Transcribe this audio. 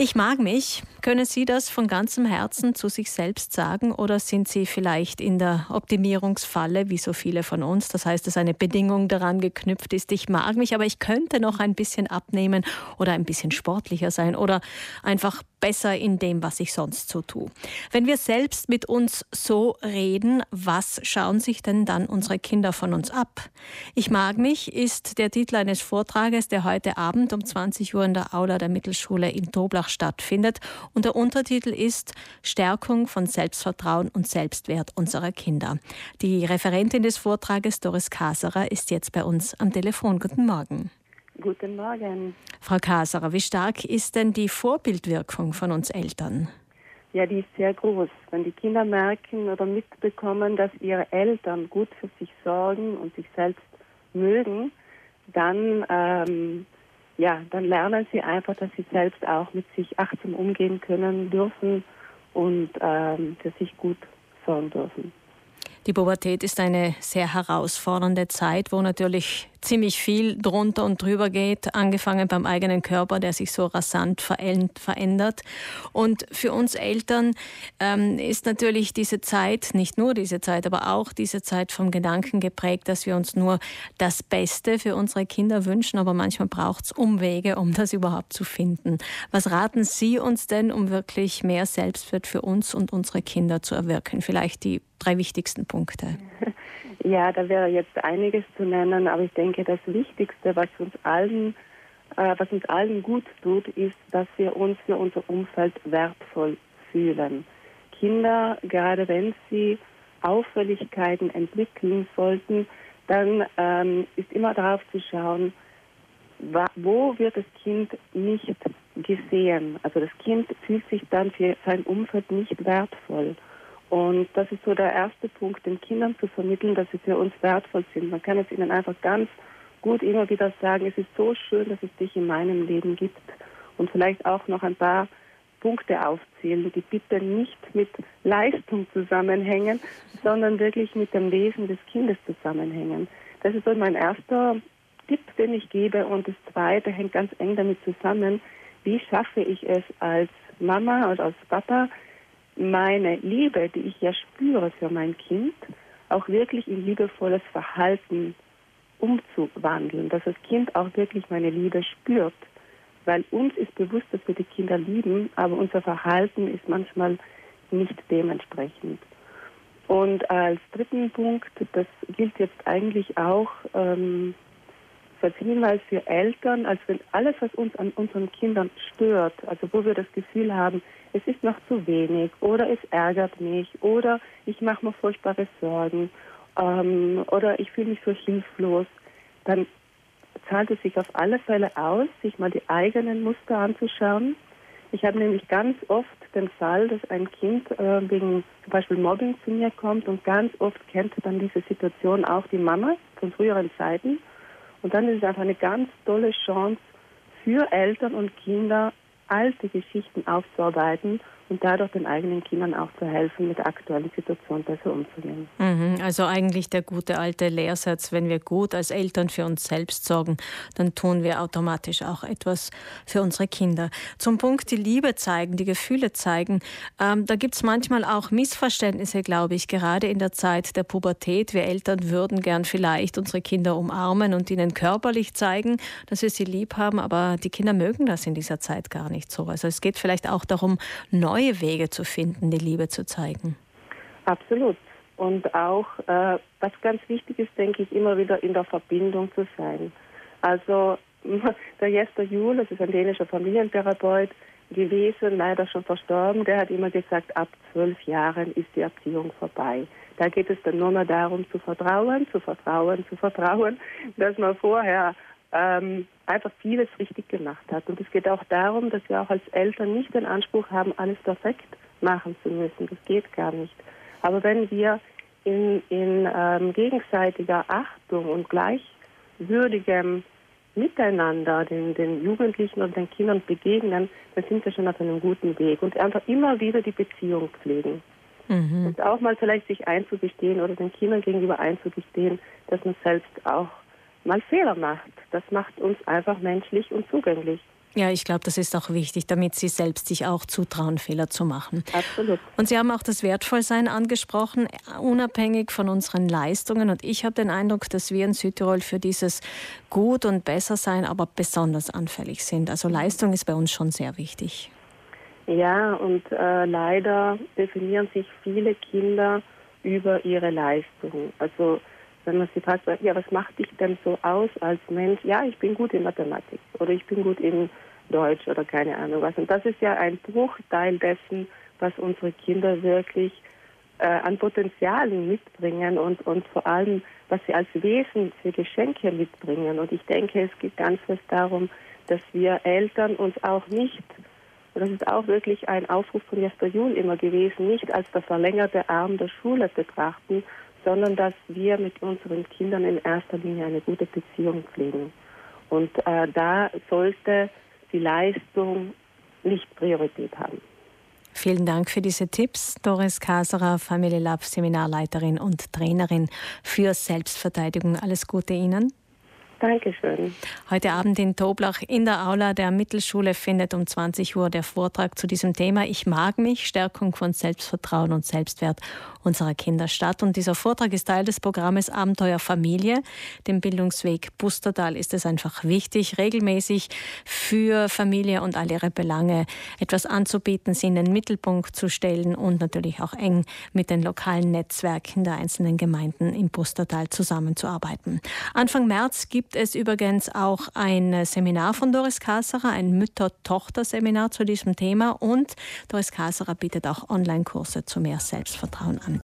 Ich mag mich. Können Sie das von ganzem Herzen zu sich selbst sagen oder sind Sie vielleicht in der Optimierungsfalle, wie so viele von uns? Das heißt, dass eine Bedingung daran geknüpft ist, ich mag mich, aber ich könnte noch ein bisschen abnehmen oder ein bisschen sportlicher sein oder einfach besser in dem, was ich sonst so tue. Wenn wir selbst mit uns so reden, was schauen sich denn dann unsere Kinder von uns ab? Ich mag mich ist der Titel eines Vortrages, der heute Abend um 20 Uhr in der Aula der Mittelschule in Toblach stattfindet. Und der Untertitel ist Stärkung von Selbstvertrauen und Selbstwert unserer Kinder. Die Referentin des Vortrages, Doris Kaserer, ist jetzt bei uns am Telefon. Guten Morgen. Guten Morgen. Frau Kaserer, wie stark ist denn die Vorbildwirkung von uns Eltern? Ja, die ist sehr groß. Wenn die Kinder merken oder mitbekommen, dass ihre Eltern gut für sich sorgen und sich selbst mögen, dann ähm, ja, dann lernen sie einfach, dass sie selbst auch mit sich achtsam umgehen können dürfen und ähm, für sich gut sorgen dürfen. Die Pubertät ist eine sehr herausfordernde Zeit, wo natürlich ziemlich viel drunter und drüber geht, angefangen beim eigenen Körper, der sich so rasant verändert. Und für uns Eltern ähm, ist natürlich diese Zeit, nicht nur diese Zeit, aber auch diese Zeit vom Gedanken geprägt, dass wir uns nur das Beste für unsere Kinder wünschen, aber manchmal braucht es Umwege, um das überhaupt zu finden. Was raten Sie uns denn, um wirklich mehr Selbstwert für uns und unsere Kinder zu erwirken? Vielleicht die drei wichtigsten Punkte. Ja, da wäre jetzt einiges zu nennen, aber ich denke, das Wichtigste, was uns allen, äh, was uns allen gut tut, ist, dass wir uns für unser Umfeld wertvoll fühlen. Kinder, gerade wenn sie Auffälligkeiten entwickeln sollten, dann ähm, ist immer darauf zu schauen, wo wird das Kind nicht gesehen. Also das Kind fühlt sich dann für sein Umfeld nicht wertvoll. Und das ist so der erste Punkt, den Kindern zu vermitteln, dass sie für uns wertvoll sind. Man kann es ihnen einfach ganz gut immer wieder sagen, es ist so schön, dass es dich in meinem Leben gibt. Und vielleicht auch noch ein paar Punkte aufzählen, die bitte nicht mit Leistung zusammenhängen, sondern wirklich mit dem Wesen des Kindes zusammenhängen. Das ist so mein erster Tipp, den ich gebe. Und das zweite hängt ganz eng damit zusammen, wie schaffe ich es als Mama oder als Papa, meine Liebe, die ich ja spüre für mein Kind, auch wirklich in liebevolles Verhalten umzuwandeln, dass das Kind auch wirklich meine Liebe spürt. Weil uns ist bewusst, dass wir die Kinder lieben, aber unser Verhalten ist manchmal nicht dementsprechend. Und als dritten Punkt, das gilt jetzt eigentlich auch ähm, als Hinweis für Eltern, als wenn alles, was uns an unseren Kindern stört, also wo wir das Gefühl haben, es ist noch zu wenig oder es ärgert mich oder ich mache mir furchtbare Sorgen ähm, oder ich fühle mich so hilflos, dann zahlt es sich auf alle Fälle aus, sich mal die eigenen Muster anzuschauen. Ich habe nämlich ganz oft den Fall, dass ein Kind äh, wegen zum Beispiel Mobbing zu mir kommt und ganz oft kennt dann diese Situation auch die Mama von früheren Zeiten. Und dann ist es einfach eine ganz tolle Chance für Eltern und Kinder, alte Geschichten aufzuarbeiten und dadurch den eigenen Kindern auch zu helfen, mit der aktuellen Situation besser umzugehen. Mhm, also eigentlich der gute alte Lehrsatz, wenn wir gut als Eltern für uns selbst sorgen, dann tun wir automatisch auch etwas für unsere Kinder. Zum Punkt die Liebe zeigen, die Gefühle zeigen, ähm, da gibt es manchmal auch Missverständnisse, glaube ich, gerade in der Zeit der Pubertät. Wir Eltern würden gern vielleicht unsere Kinder umarmen und ihnen körperlich zeigen, dass wir sie lieb haben, aber die Kinder mögen das in dieser Zeit gar nicht so. Also es geht vielleicht auch darum, neu neue Wege zu finden, die Liebe zu zeigen. Absolut. Und auch, äh, was ganz wichtig ist, denke ich, immer wieder in der Verbindung zu sein. Also der Jesper Juhl, das ist ein dänischer Familientherapeut gewesen, leider schon verstorben, der hat immer gesagt, ab zwölf Jahren ist die Erziehung vorbei. Da geht es dann nur mehr darum, zu vertrauen, zu vertrauen, zu vertrauen, dass man vorher ähm, einfach vieles richtig gemacht hat. Und es geht auch darum, dass wir auch als Eltern nicht den Anspruch haben, alles perfekt machen zu müssen. Das geht gar nicht. Aber wenn wir in, in ähm, gegenseitiger Achtung und gleichwürdigem Miteinander den, den Jugendlichen und den Kindern begegnen, dann sind wir schon auf einem guten Weg. Und einfach immer wieder die Beziehung pflegen. Mhm. Und auch mal vielleicht sich einzugestehen oder den Kindern gegenüber einzugestehen, dass man selbst auch mal Fehler macht. Das macht uns einfach menschlich und zugänglich. Ja, ich glaube, das ist auch wichtig, damit Sie selbst sich auch zutrauen, Fehler zu machen. Absolut. Und Sie haben auch das Wertvollsein angesprochen, unabhängig von unseren Leistungen. Und ich habe den Eindruck, dass wir in Südtirol für dieses Gut und Bessersein aber besonders anfällig sind. Also Leistung ist bei uns schon sehr wichtig. Ja, und äh, leider definieren sich viele Kinder über ihre Leistung. Also wenn man sie fragt, ja, was macht dich denn so aus als Mensch? Ja, ich bin gut in Mathematik oder ich bin gut in Deutsch oder keine Ahnung was. Und das ist ja ein Bruchteil dessen, was unsere Kinder wirklich äh, an Potenzialen mitbringen und, und vor allem, was sie als Wesen für Geschenke mitbringen. Und ich denke, es geht ganz fest darum, dass wir Eltern uns auch nicht, und das ist auch wirklich ein Aufruf von Jasper Juhl immer gewesen, nicht als der verlängerte Arm der Schule betrachten, sondern dass wir mit unseren Kindern in erster Linie eine gute Beziehung pflegen. Und äh, da sollte die Leistung nicht Priorität haben. Vielen Dank für diese Tipps. Doris Kaserer, Family Love Seminarleiterin und Trainerin für Selbstverteidigung. Alles Gute Ihnen. Dankeschön. Heute Abend in Toblach in der Aula der Mittelschule findet um 20 Uhr der Vortrag zu diesem Thema Ich mag mich, Stärkung von Selbstvertrauen und Selbstwert unserer Kinder statt. Und dieser Vortrag ist Teil des Programmes Abenteuer Familie. Dem Bildungsweg Bustertal ist es einfach wichtig, regelmäßig für Familie und all ihre Belange etwas anzubieten, sie in den Mittelpunkt zu stellen und natürlich auch eng mit den lokalen Netzwerken der einzelnen Gemeinden im Bustertal zusammenzuarbeiten. Anfang März gibt es übrigens auch ein Seminar von Doris Kasserer, ein Mütter-Tochter-Seminar zu diesem Thema und Doris Kasserer bietet auch Online-Kurse zu mehr Selbstvertrauen an.